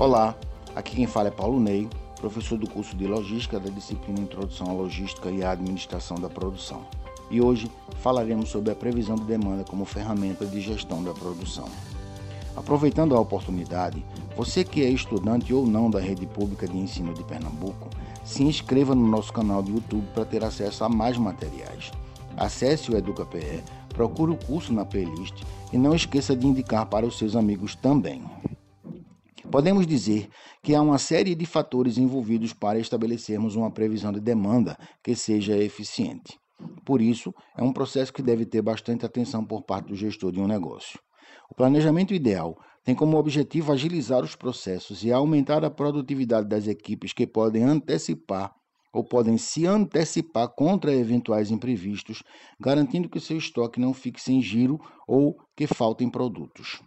Olá, aqui quem fala é Paulo Ney, professor do curso de Logística da disciplina Introdução à Logística e à Administração da Produção. E hoje falaremos sobre a previsão de demanda como ferramenta de gestão da produção. Aproveitando a oportunidade, você que é estudante ou não da rede pública de ensino de Pernambuco, se inscreva no nosso canal de YouTube para ter acesso a mais materiais. Acesse o EducaPE, procure o curso na playlist e não esqueça de indicar para os seus amigos também. Podemos dizer que há uma série de fatores envolvidos para estabelecermos uma previsão de demanda que seja eficiente. Por isso, é um processo que deve ter bastante atenção por parte do gestor de um negócio. O planejamento ideal tem como objetivo agilizar os processos e aumentar a produtividade das equipes que podem antecipar ou podem se antecipar contra eventuais imprevistos, garantindo que seu estoque não fique sem giro ou que faltem produtos.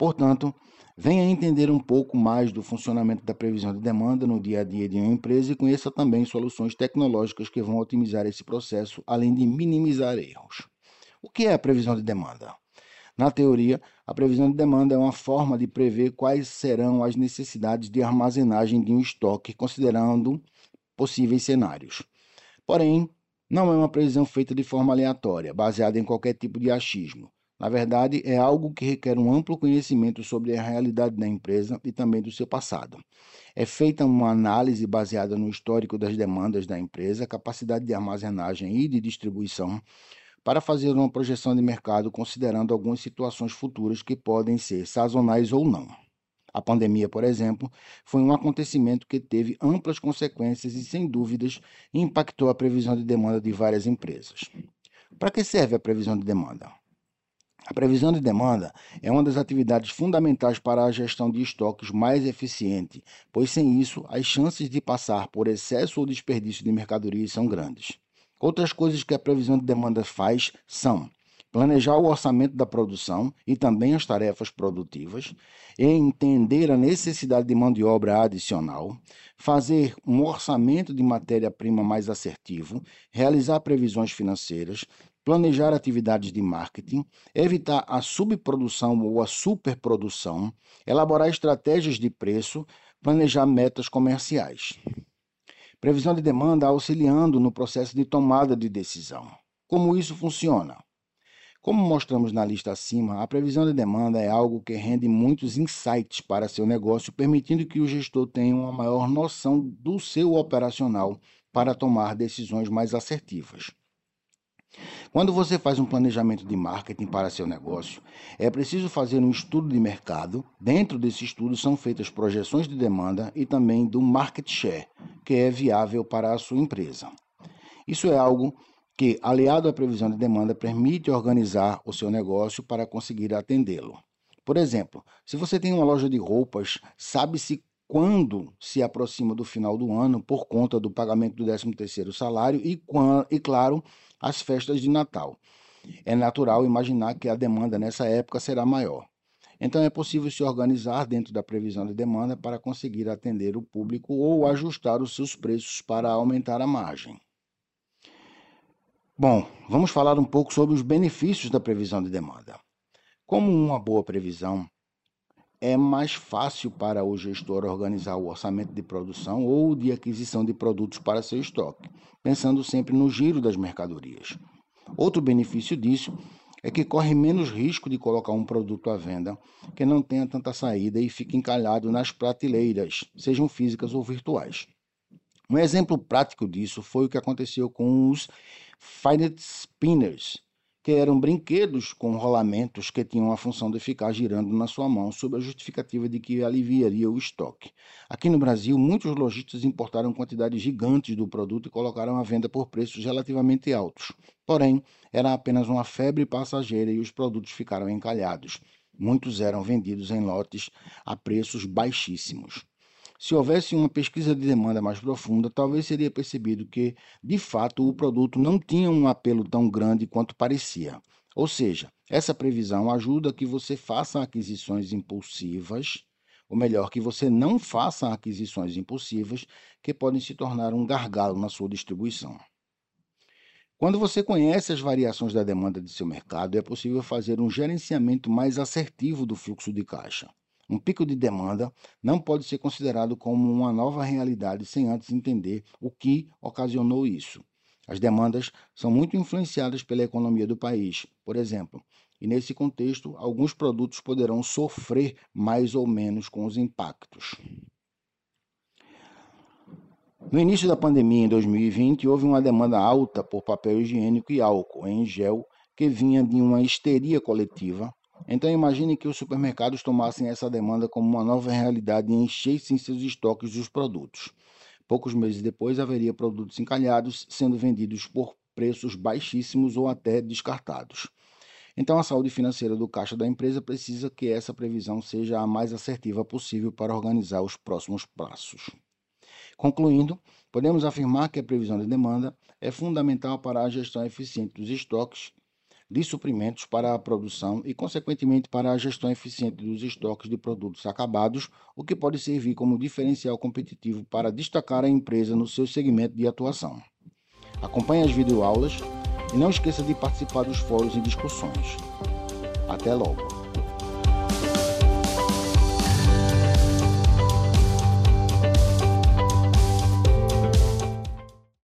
Portanto, venha entender um pouco mais do funcionamento da previsão de demanda no dia a dia de uma empresa e conheça também soluções tecnológicas que vão otimizar esse processo, além de minimizar erros. O que é a previsão de demanda? Na teoria, a previsão de demanda é uma forma de prever quais serão as necessidades de armazenagem de um estoque, considerando possíveis cenários. Porém, não é uma previsão feita de forma aleatória, baseada em qualquer tipo de achismo. Na verdade, é algo que requer um amplo conhecimento sobre a realidade da empresa e também do seu passado. É feita uma análise baseada no histórico das demandas da empresa, capacidade de armazenagem e de distribuição, para fazer uma projeção de mercado considerando algumas situações futuras que podem ser sazonais ou não. A pandemia, por exemplo, foi um acontecimento que teve amplas consequências e, sem dúvidas, impactou a previsão de demanda de várias empresas. Para que serve a previsão de demanda? A previsão de demanda é uma das atividades fundamentais para a gestão de estoques mais eficiente, pois sem isso, as chances de passar por excesso ou desperdício de mercadorias são grandes. Outras coisas que a previsão de demanda faz são planejar o orçamento da produção e também as tarefas produtivas, entender a necessidade de mão de obra adicional, fazer um orçamento de matéria-prima mais assertivo, realizar previsões financeiras, planejar atividades de marketing, evitar a subprodução ou a superprodução, elaborar estratégias de preço, planejar metas comerciais. Previsão de demanda auxiliando no processo de tomada de decisão. Como isso funciona? Como mostramos na lista acima, a previsão de demanda é algo que rende muitos insights para seu negócio, permitindo que o gestor tenha uma maior noção do seu operacional para tomar decisões mais assertivas. Quando você faz um planejamento de marketing para seu negócio, é preciso fazer um estudo de mercado. Dentro desse estudo são feitas projeções de demanda e também do market share, que é viável para a sua empresa. Isso é algo que, aliado à previsão de demanda, permite organizar o seu negócio para conseguir atendê-lo. Por exemplo, se você tem uma loja de roupas, sabe-se quando se aproxima do final do ano por conta do pagamento do 13º salário e, e claro, as festas de Natal. É natural imaginar que a demanda nessa época será maior. Então é possível se organizar dentro da previsão de demanda para conseguir atender o público ou ajustar os seus preços para aumentar a margem. Bom, vamos falar um pouco sobre os benefícios da previsão de demanda. Como uma boa previsão, é mais fácil para o gestor organizar o orçamento de produção ou de aquisição de produtos para seu estoque, pensando sempre no giro das mercadorias. Outro benefício disso é que corre menos risco de colocar um produto à venda que não tenha tanta saída e fique encalhado nas prateleiras, sejam físicas ou virtuais. Um exemplo prático disso foi o que aconteceu com os Fidget Spinners, que eram brinquedos com rolamentos que tinham a função de ficar girando na sua mão, sob a justificativa de que aliviaria o estoque. Aqui no Brasil, muitos lojistas importaram quantidades gigantes do produto e colocaram à venda por preços relativamente altos. Porém, era apenas uma febre passageira e os produtos ficaram encalhados. Muitos eram vendidos em lotes a preços baixíssimos. Se houvesse uma pesquisa de demanda mais profunda, talvez seria percebido que, de fato, o produto não tinha um apelo tão grande quanto parecia. Ou seja, essa previsão ajuda que você faça aquisições impulsivas, ou melhor, que você não faça aquisições impulsivas que podem se tornar um gargalo na sua distribuição. Quando você conhece as variações da demanda de seu mercado, é possível fazer um gerenciamento mais assertivo do fluxo de caixa. Um pico de demanda não pode ser considerado como uma nova realidade sem antes entender o que ocasionou isso. As demandas são muito influenciadas pela economia do país, por exemplo, e nesse contexto, alguns produtos poderão sofrer mais ou menos com os impactos. No início da pandemia, em 2020, houve uma demanda alta por papel higiênico e álcool em gel que vinha de uma histeria coletiva. Então imagine que os supermercados tomassem essa demanda como uma nova realidade e enchessem seus estoques dos produtos. Poucos meses depois, haveria produtos encalhados sendo vendidos por preços baixíssimos ou até descartados. Então, a saúde financeira do caixa da empresa precisa que essa previsão seja a mais assertiva possível para organizar os próximos passos. Concluindo, podemos afirmar que a previsão de demanda é fundamental para a gestão eficiente dos estoques de suprimentos para a produção e, consequentemente, para a gestão eficiente dos estoques de produtos acabados, o que pode servir como diferencial competitivo para destacar a empresa no seu segmento de atuação. Acompanhe as videoaulas e não esqueça de participar dos fóruns e discussões. Até logo!